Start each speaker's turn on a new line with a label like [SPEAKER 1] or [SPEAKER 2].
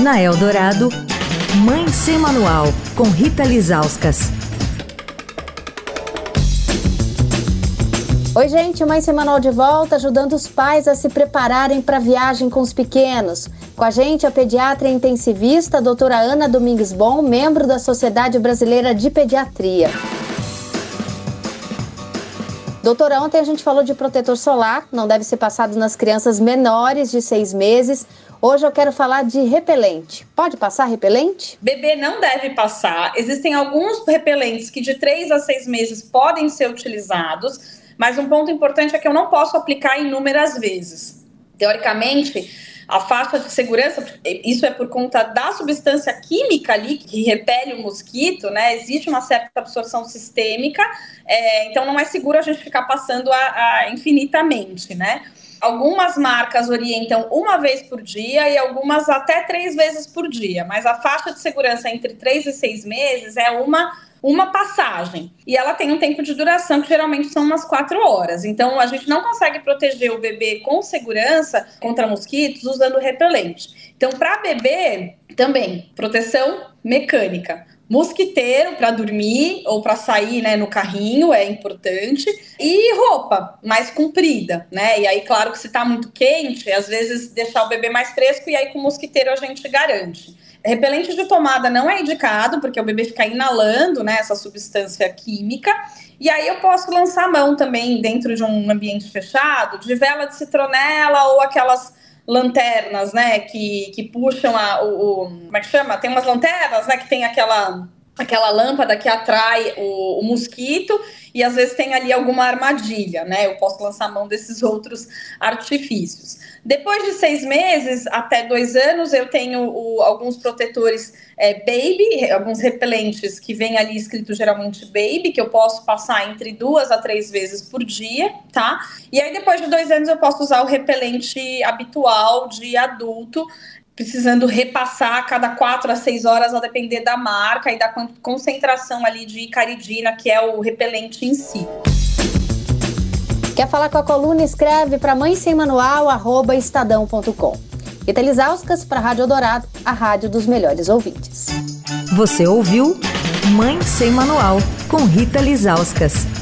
[SPEAKER 1] Na Eldorado, Mãe Sem Manual, com Rita Lizauskas.
[SPEAKER 2] Oi, gente, Mãe Semanal de volta, ajudando os pais a se prepararem para a viagem com os pequenos. Com a gente, a pediatra intensivista, a doutora Ana Domingues Bom, membro da Sociedade Brasileira de Pediatria. Doutora, ontem a gente falou de protetor solar, não deve ser passado nas crianças menores de seis meses. Hoje eu quero falar de repelente. Pode passar repelente?
[SPEAKER 3] Bebê não deve passar. Existem alguns repelentes que de três a seis meses podem ser utilizados, mas um ponto importante é que eu não posso aplicar inúmeras vezes. Teoricamente, a faixa de segurança, isso é por conta da substância química ali que repele o mosquito, né? Existe uma certa absorção sistêmica, é, então não é seguro a gente ficar passando a, a infinitamente, né? Algumas marcas orientam uma vez por dia e algumas até três vezes por dia, mas a faixa de segurança entre três e seis meses é uma uma passagem. E ela tem um tempo de duração que geralmente são umas quatro horas. Então a gente não consegue proteger o bebê com segurança contra mosquitos usando repelente. Então, para bebê, também, proteção mecânica. Mosquiteiro para dormir ou para sair né, no carrinho é importante. E roupa mais comprida, né? E aí, claro que se está muito quente, às vezes deixar o bebê mais fresco e aí com mosquiteiro a gente garante. Repelente de tomada não é indicado, porque o bebê fica inalando né, essa substância química. E aí eu posso lançar mão também dentro de um ambiente fechado, de vela de citronela ou aquelas lanternas, né, que, que puxam a, o, o, Como é que chama? Tem umas lanternas, né, que tem aquela aquela lâmpada que atrai o, o, mosquito e às vezes tem ali alguma armadilha, né? Eu posso lançar mão desses outros artifícios. Depois de seis meses até dois anos, eu tenho o, alguns protetores é, baby, alguns repelentes que vem ali escrito geralmente baby, que eu posso passar entre duas a três vezes por dia, tá? E aí depois de dois anos eu posso usar o repelente habitual de adulto, precisando repassar a cada quatro a seis horas, a depender da marca e da concentração ali de caridina, que é o repelente em si.
[SPEAKER 2] Quer falar com a coluna? Escreve para mãe sem manual, arroba estadão.com. Rita Lisauskas para a Rádio Dourado, a rádio dos melhores ouvintes.
[SPEAKER 1] Você ouviu Mãe Sem Manual, com Rita Lisauskas.